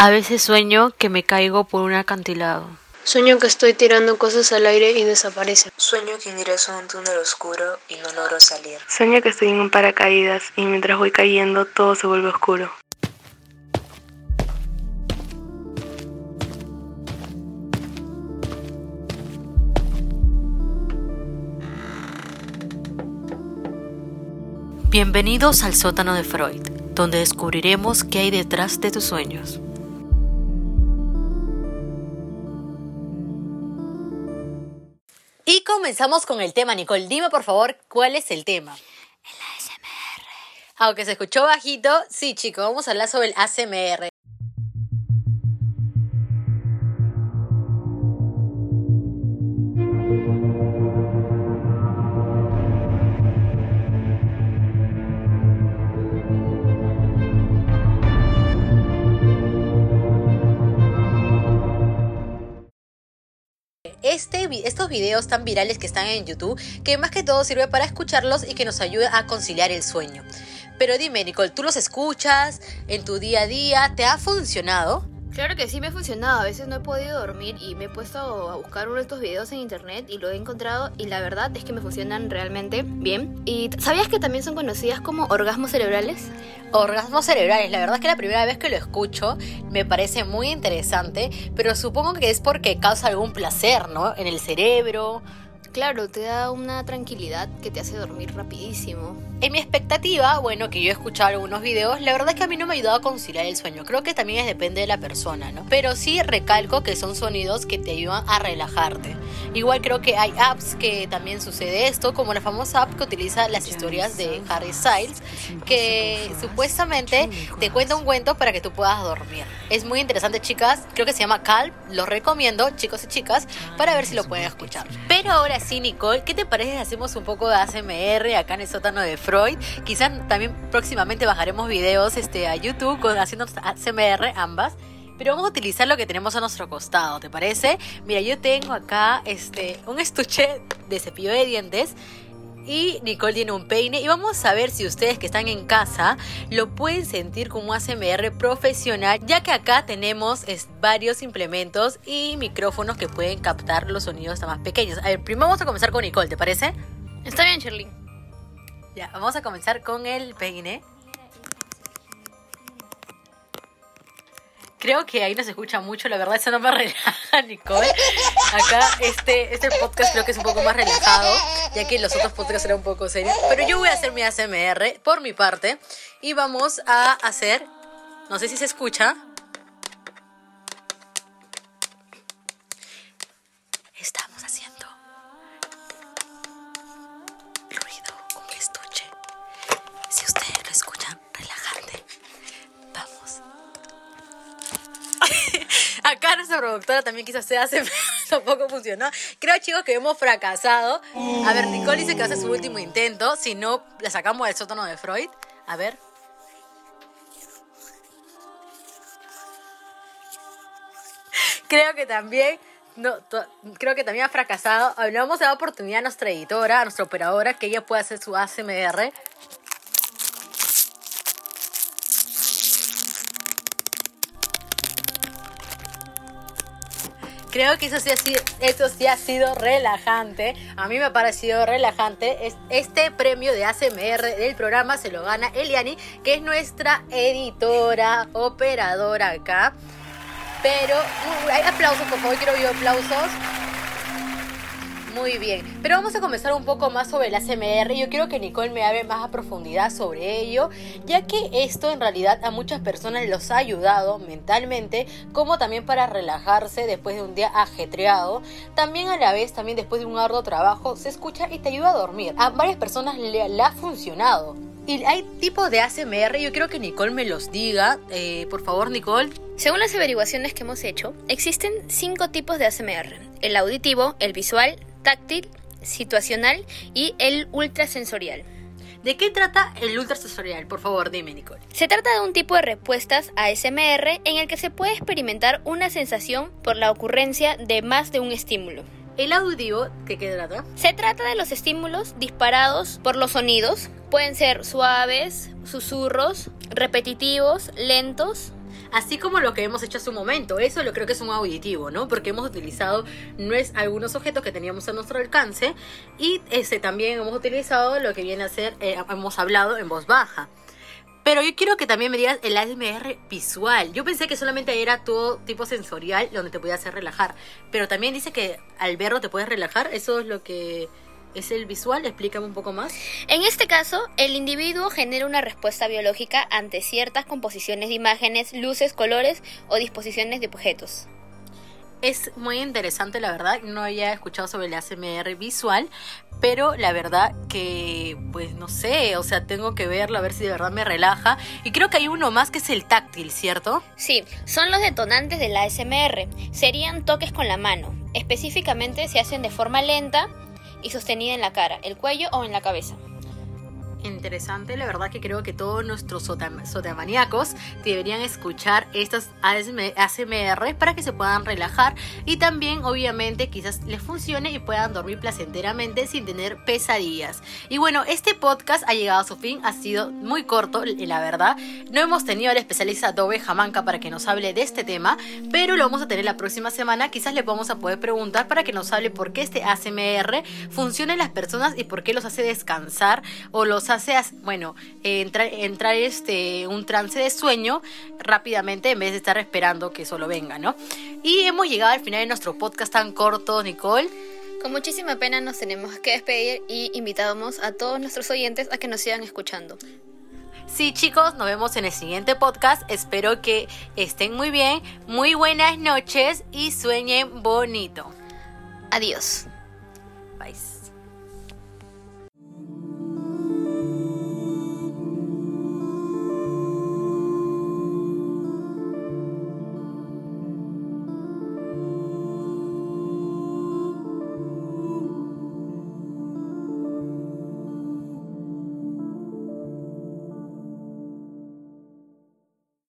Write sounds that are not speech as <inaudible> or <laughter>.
A veces sueño que me caigo por un acantilado. Sueño que estoy tirando cosas al aire y desaparecen. Sueño que ingreso a un túnel oscuro y no logro salir. Sueño que estoy en un paracaídas y mientras voy cayendo todo se vuelve oscuro. Bienvenidos al sótano de Freud, donde descubriremos qué hay detrás de tus sueños. Y comenzamos con el tema, Nicole. Dime por favor cuál es el tema. El ASMR. Aunque se escuchó bajito, sí, chicos, vamos a hablar sobre el ASMR. Estos videos tan virales que están en YouTube, que más que todo sirve para escucharlos y que nos ayuda a conciliar el sueño. Pero dime, Nicole, ¿tú los escuchas en tu día a día? ¿Te ha funcionado? Claro que sí me ha funcionado. A veces no he podido dormir y me he puesto a buscar uno de estos videos en internet y lo he encontrado y la verdad es que me funcionan realmente bien. ¿Y sabías que también son conocidas como orgasmos cerebrales? Orgasmos cerebrales, la verdad es que la primera vez que lo escucho me parece muy interesante, pero supongo que es porque causa algún placer, ¿no? En el cerebro. Claro, te da una tranquilidad que te hace dormir rapidísimo. En mi expectativa, bueno, que yo he escuchado algunos videos, la verdad es que a mí no me ha ayudado a conciliar el sueño. Creo que también depende de la persona, ¿no? Pero sí recalco que son sonidos que te ayudan a relajarte. Igual creo que hay apps que también sucede esto, como la famosa app que utiliza las historias de Harry Styles, que supuestamente te cuenta un cuento para que tú puedas dormir. Es muy interesante, chicas. Creo que se llama Calm. Lo recomiendo, chicos y chicas, para ver si lo pueden escuchar. Pero ahora sí, Nicole, ¿qué te parece si hacemos un poco de ASMR acá en el sótano de Freud? Quizás también próximamente bajaremos videos este, a YouTube con, haciendo ASMR ambas. Pero vamos a utilizar lo que tenemos a nuestro costado, ¿te parece? Mira, yo tengo acá este, un estuche de cepillo de dientes y Nicole tiene un peine y vamos a ver si ustedes que están en casa lo pueden sentir como ASMR profesional, ya que acá tenemos varios implementos y micrófonos que pueden captar los sonidos más pequeños. A ver, primero vamos a comenzar con Nicole, ¿te parece? Está bien, Shirley. Ya, vamos a comenzar con el peine. Creo que ahí no se escucha mucho, la verdad eso no me <laughs> relaja, Nicole. Acá este, este podcast creo que es un poco más relajado, ya que los otros podcasts eran un poco serios. Pero yo voy a hacer mi ASMR por mi parte y vamos a hacer, no sé si se escucha. Nuestra productora también quiso hacer ASMR, <laughs> tampoco funcionó. Creo, chicos, que hemos fracasado. A ver, Nicole dice que hace su último intento. Si no, la sacamos del sótano de Freud. A ver. Creo que también. No, creo que también ha fracasado. A ver, Le vamos a dar oportunidad a nuestra editora, a nuestra operadora, que ella pueda hacer su ASMR. Creo que eso sí, ha sido, relajante. A mí me ha parecido relajante. Es- Este premio de ASMR del programa se lo gana Eliani, que es nuestra editora, operadora acá. Pero, uh, hay aplausos, por favor, quiero ver aplausos. Muy bien, pero vamos a comenzar un poco más sobre el ASMR. Yo quiero que Nicole me hable más a profundidad sobre ello, ya que esto en realidad a muchas personas los ha ayudado mentalmente, como también para relajarse después de un día ajetreado. También a la vez, también después de un arduo trabajo, se escucha y te ayuda a dormir. A varias personas le, ha funcionado. Y hay tipos de ASMR, yo quiero que Nicole me los diga. Eh, por favor, Nicole. Según las averiguaciones que hemos hecho, existen cinco tipos de ASMR. El auditivo, el visual, táctil, situacional y el ultrasensorial. ¿De qué trata el ultrasensorial? Por favor, dime, Nicole. Se trata de un tipo de respuestas a ASMR en el que se puede experimentar una sensación por la ocurrencia de más de un estímulo. El auditivo, ¿de qué trata? Se trata de los estímulos disparados por los sonidos. Pueden ser suaves, susurros, repetitivos, lentos. Así como lo que hemos hecho hace un momento. Eso lo creo que es un auditivo, ¿no? Porque hemos utilizado no es, algunos objetos que teníamos a nuestro alcance y este, también hemos utilizado lo que viene a ser, eh, hemos hablado en voz baja. Pero yo quiero que también me digas el ASMR visual. Yo pensé que solamente era todo tipo sensorial donde te podía hacer relajar. Pero también dice que al verlo te puedes relajar. Eso es lo que es el visual. Explícame un poco más. En este caso, el individuo genera una respuesta biológica ante ciertas composiciones de imágenes, luces, colores o disposiciones de objetos. Es muy interesante, la verdad. No había escuchado sobre el ASMR visual, pero la verdad que, pues no sé, o sea, tengo que verlo a ver si de verdad me relaja. Y creo que hay uno más que es el táctil, ¿cierto? Sí, son los detonantes del ASMR. Serían toques con la mano. Específicamente se hacen de forma lenta y sostenida en la cara, el cuello o en la cabeza interesante. La verdad que creo que todos nuestros sotamaníacos deberían escuchar estas ASMR para que se puedan relajar y también obviamente quizás les funcione y puedan dormir placenteramente sin tener pesadillas. Y bueno, este podcast ha llegado a su fin, ha sido muy corto, la verdad. No hemos tenido al especialista Dobe Jamanca para que nos hable de este tema, pero lo vamos a tener la próxima semana. Quizás le vamos a poder preguntar para que nos hable por qué este ASMR funciona en las personas y por qué los hace descansar o los hace bueno, entrar, entrar este, un trance de sueño rápidamente en vez de estar esperando que solo venga, ¿no? Y hemos llegado al final de nuestro podcast tan corto, Nicole. Con muchísima pena nos tenemos que despedir y invitamos a todos nuestros oyentes a que nos sigan escuchando. Sí, chicos, nos vemos en el siguiente podcast. Espero que estén muy bien. Muy buenas noches y sueñen bonito. Adiós. Bye.